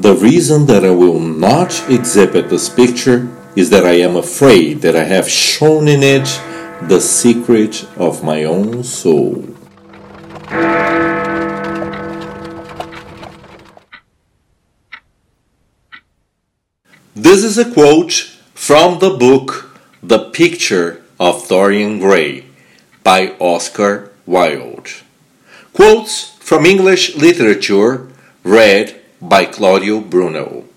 The reason that I will not exhibit this picture is that I am afraid that I have shown in it the secret of my own soul. This is a quote from the book The Picture of Dorian Gray by Oscar Wilde. Quotes from English literature read by Claudio Bruno.